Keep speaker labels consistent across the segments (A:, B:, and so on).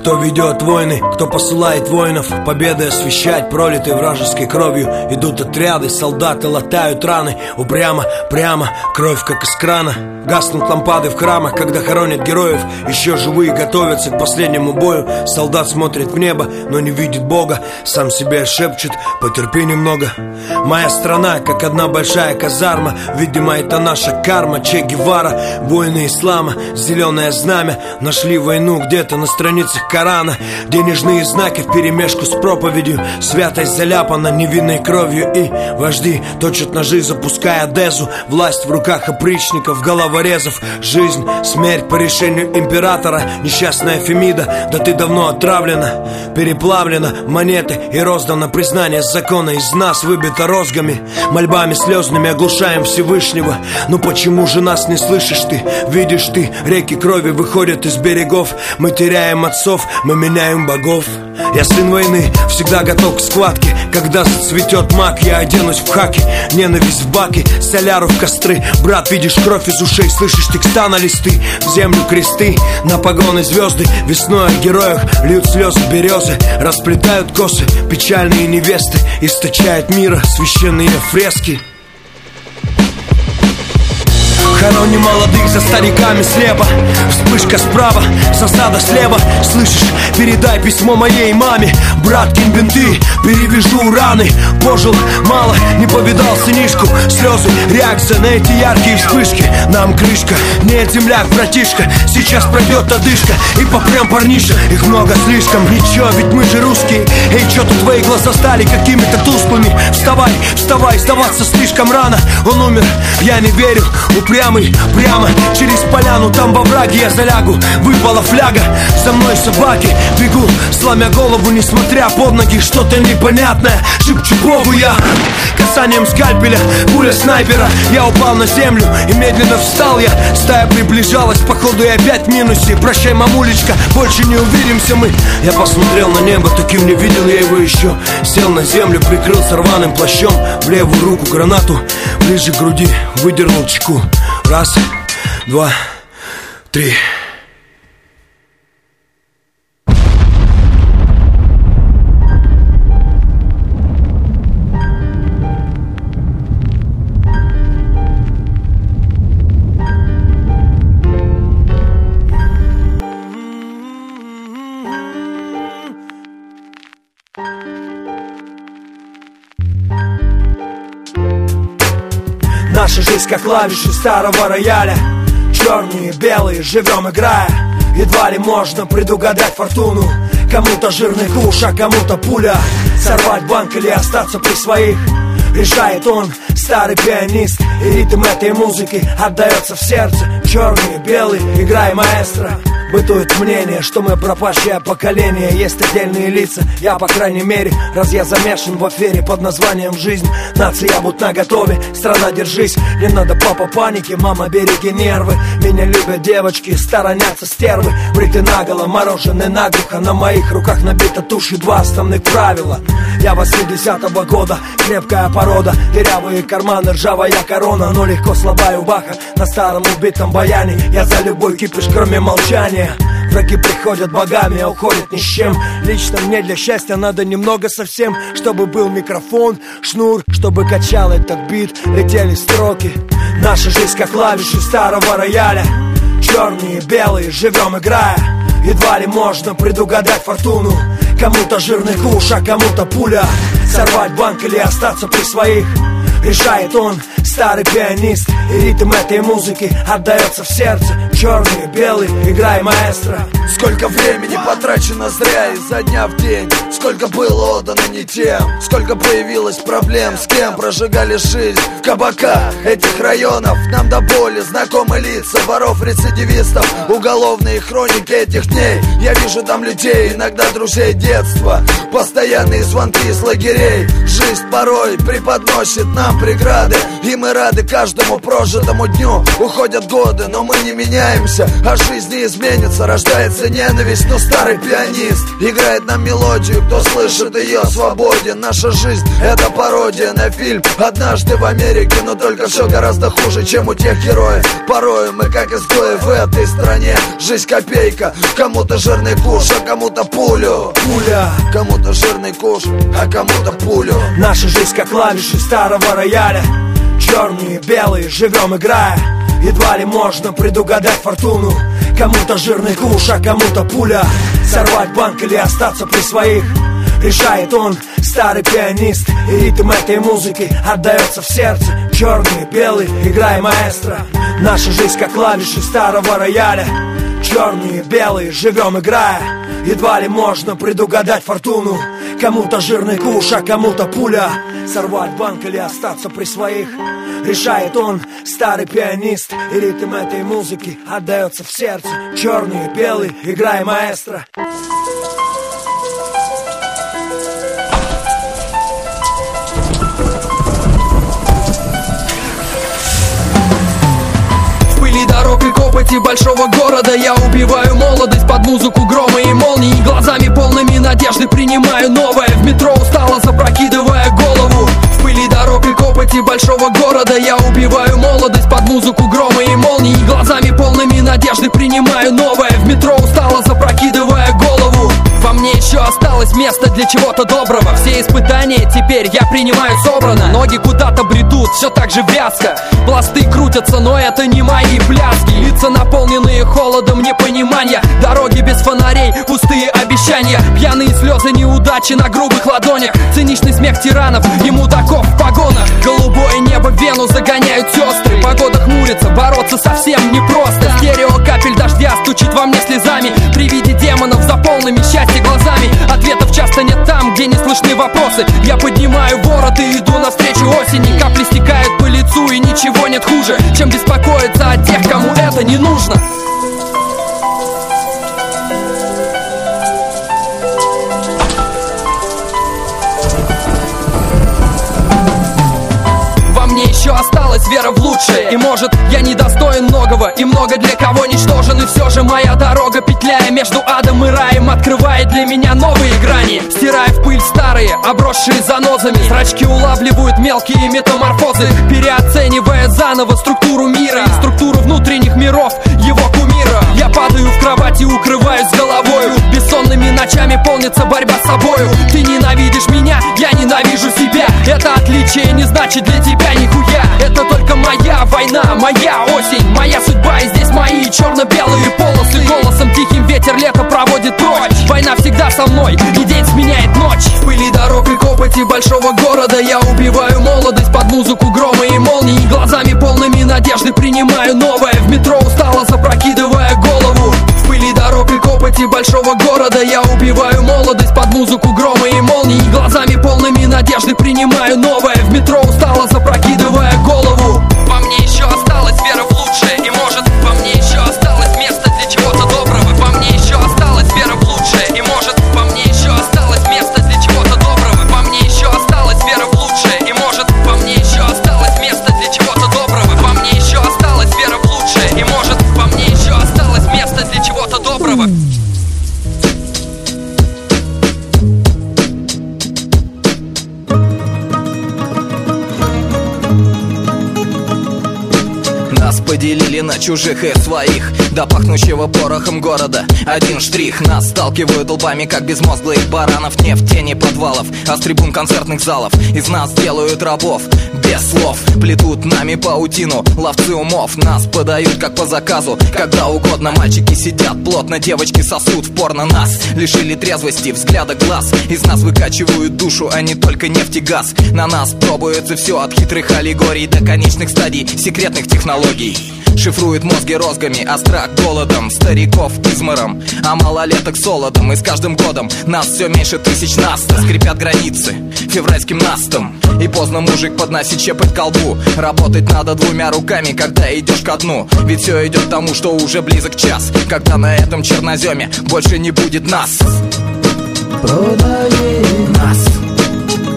A: Кто ведет войны, кто посылает воинов Победы освещать, пролитой вражеской кровью. Идут отряды, солдаты латают раны. Упрямо, прямо, кровь как из крана. Гаснут лампады в храмах, когда хоронят героев. Еще живые готовятся к последнему бою. Солдат смотрит в небо, но не видит Бога. Сам себе шепчет, потерпи немного Моя страна, как одна большая казарма. Видимо, это наша карма Че Гевара, воины ислама Зеленое знамя. Нашли войну где-то на страницах Корана Денежные знаки в перемешку с проповедью. Святость заляпана невинной кровью И вожди точат ножи, запуская дезу. Власть в руках опричников, головорезов. Жизнь, смерть по решению императора. Несчастная Фемида, да ты давно отравлена Переплавлена. Монеты и роздано признание закона Из нас выбито розгами. Мольбами слезными оглушаем Всевышнего. Ну почему же нас не слышишь ты? Видишь ты, реки крови выходят из берегов. Мы теряем отцов, мы меняем богов. Я сын войны, всегда готов к схватке. Когда зацветет маг, я оденусь в хаки Ненависть в баки, соляру в костры. Брат, видишь кровь из ушей, слышишь текста на листы. В землю кресты, на погоны звезды Весной о героях льют слезы березы Расплетают косы, печальные невесты Источают мира священные фрески Хороним молодых за стариками слепо Вспышка справа, засада слева. Слышишь, передай письмо моей маме. Брат, кинь бинты, перевяжу раны. Пожил мало, не повидал сынишку. Слезы, реакция на эти яркие вспышки. Нам крышка, нет земляк, братишка. Сейчас пройдет одышка И попрям парниша, их много слишком. Ничего, ведь мы же русские. Эй, что-то твои глаза стали какими-то тусклыми? Вставай, вставай, сдаваться слишком рано. Он умер, я не верю, упрям самый Прямо через поляну, там во враге я залягу. Выпала фляга, за мной собаки Бегу, сломя голову, несмотря под ноги Что-то непонятное, шепчу Богу я Касанием скальпеля, пуля снайпера. Я упал на землю и медленно встал я. Стая приближалась, походу и опять в минусе. Прощай, мамулечка, больше не увидимся мы. Я посмотрел на небо, таким не видел я его еще. Сел на землю, прикрылся рваным плащом В левую руку гранату, ближе к груди Выдернул чеку Раз, два, три. Как клавиши старого рояля. Черные, белые, живем играя. Едва ли можно предугадать фортуну. Кому-то жирный куш, а кому-то пуля. Сорвать банк или остаться при своих. Решает он, старый пианист. И ритм этой музыки отдается в сердце. Черный, белый, играй маэстро Бытует мнение, что мы пропащее поколение. Есть отдельные лица, я по крайней мере Раз я замешан в афере под названием «Жизнь» Нация будь на готове, страна держись. Не надо папа паники, мама береги нервы. Меня любят девочки, сторонятся стервы. Бриты наголо, мороженые наглухо На моих руках набита тушь и два основных правила. Я 80-го года, крепкая порода. Дырявые карманы, ржавая корона. Но легко слабая баха на старом убитом баяне. Я за любой кипиш, кроме молчания мне Враги приходят богами, а уходят ни с чем. Лично мне для счастья надо немного совсем Чтобы был микрофон, шнур Чтобы качал этот бит, летели строки. Наша жизнь как клавиши старого рояля. Черные, белые, живем играя. Едва ли можно предугадать фортуну. Кому-то жирный куш, а кому-то пуля. Сорвать банк или остаться при своих. Решает он, старый пианист ритм этой музыки отдается в сердце. Черный, белый, играй маэстро.
B: Сколько времени потрачено зря изо дня в день? Сколько было отдано не тем? Сколько появилось проблем? С кем прожигали жизнь? В кабаках этих районов Нам до боли знакомы лица Воров, рецидивистов Уголовные хроники этих дней. Я вижу там людей, иногда друзей детства Постоянные звонки из лагерей. Жизнь порой преподносит нам преграды И мы рады каждому прожитому дню. Уходят годы, но мы не меняемся. А жизнь не изменится, рождается ненависть Но старый пианист играет нам мелодию. Кто слышит ее, свободен? Наша жизнь это пародия на фильм. Однажды в Америке, но только все гораздо хуже, чем у тех героев. Порою мы как изгои в этой стране. Жизнь копейка, кому-то жирный куш, а кому-то пулю.
A: Пуля,
B: Кому-то жирный куш, а кому-то пулю.
A: Наша жизнь как клавиши старого рояля Черные, белые, живем играя. Едва ли можно предугадать фортуну. Кому-то жирный куш, а кому-то пуля. Сорвать банк или остаться при своих. Решает он, старый пианист. И ритм этой музыки отдается в сердце. Черный, белый, играй маэстро. Наша жизнь как клавиши старого рояля. Черные, белые, живем играя Едва ли можно предугадать фортуну. Кому-то жирный куш, а кому-то пуля. Сорвать банк или остаться при своих. Решает он, старый пианист. И ритм этой музыки отдается в сердце. Черный, белый, играй маэстро.
C: В дорог и копоти большого города. Я убиваю молодость под музыку грома и молний Глазами полными надежды принимаю новое. В метро устало запрокидывая голову. В пыли дорог и копоти большого города. Я убиваю молодость под музыку грома и молний Глазами полными надежды принимаю новое. В метро устало запрокидывая голову еще осталось место для чего-то доброго. Все испытания теперь я принимаю собрано. Ноги куда-то бредут, все так же вязко. Пласты крутятся, но это не мои пляски. Лица наполненные холодом непонимания. Дороги без фонарей, пустые обещания. Пьяные слезы неудачи на грубых ладонях. Циничный смех тиранов и мудаков в погонах. Голубое небо вену загоняют сестры. Погода хмурится, бороться совсем непросто слышны вопросы. Я поднимаю ворот и иду навстречу осени. Капли стекают по лицу и ничего нет хуже Чем беспокоиться о тех, кому это не нужно. Во мне еще осталась вера в лучшее. И может я недостоин многого И много для кого ничтожен. И все же моя дорога, петляя между адом и раем Открывает для меня новые грани. Стирая в пыль старые, обросшие занозами. Зрачки улавливают мелкие метаморфозы Переоценивая заново структуру мира. И структуру внутренних миров его кумира. Я падаю в кровати, укрываюсь головою. Бессонными ночами полнится борьба с собою. Ты ненавидишь меня, я ненавижу себя. Это отличие не значит для тебя нихуя. Это только моя война, моя осень Моя судьба и здесь мои черно-белые полосы. Голосом тихим ветер лето проводит прочь. Война всегда со мной, и день сменяет ночь. В пыли дорог и копоти большого города Я убиваю молодость под музыку грома и молний. Глазами полными надежды принимаю новое. В метро устало запрокидывая голову. В пыли дорог и копоти большого города Я убиваю молодость под музыку грома и молний. Глазами
D: чужих и своих До пахнущего порохом города. Один штрих. Нас сталкивают лбами, как безмозглых баранов. Не в тени подвалов, а с трибун концертных залов. Из нас делают рабов. Без слов. Плетут нами паутину, ловцы умов. Нас подают как по заказу. Когда угодно мальчики сидят плотно Девочки сосут в порно. Нас Лишили трезвости, взгляда глаз. Из нас выкачивают душу, а не только нефть и газ. На нас пробуется все от хитрых аллегорий До конечных стадий секретных технологий. Шифрует мозги розгами, а страх голодом Стариков измором, а малолеток солодом И с каждым годом нас все меньше тысяч нас Скрипят границы февральским настом. И поздно мужик подносит щепоть колбу. Работать надо двумя руками, когда идешь ко дну. Ведь все идет к тому, что уже близок час. Когда на этом черноземе больше не будет нас.
E: Продали
D: Нас,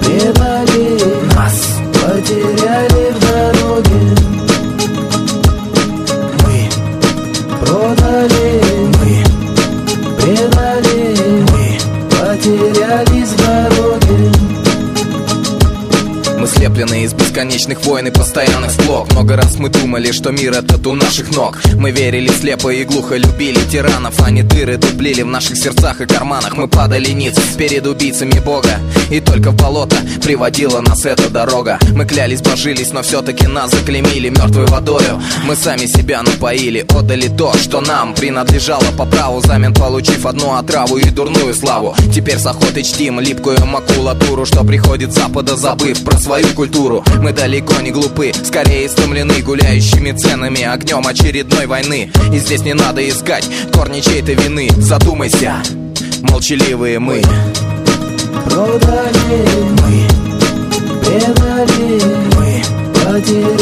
E: Предали
D: нас.
E: Потеряли
D: Мы слеплены из бесконечных войн и постоянных склок Много раз мы думали, что мир этот у наших ног. Мы верили слепо и глухо, любили тиранов. Они дыры дуплили в наших сердцах и карманах. Мы падали ниц перед убийцами Бога. И только в болото приводила нас эта дорога. Мы клялись, божились, но все-таки нас заклемили мертвой водою. Мы сами себя напоили, отдали то, что нам принадлежало. По праву Замен получив одну отраву и дурную славу. Теперь с охотой чтим липкую макулатуру Что приходит с запада, забыв про свою свою культуру. Мы далеко не глупы, скорее стомлены гуляющими ценами Огнем очередной войны. И здесь не надо искать корни чьей-то вины. Задумайся, молчаливые мы.
A: Продали
D: мы, предали мы, потеряли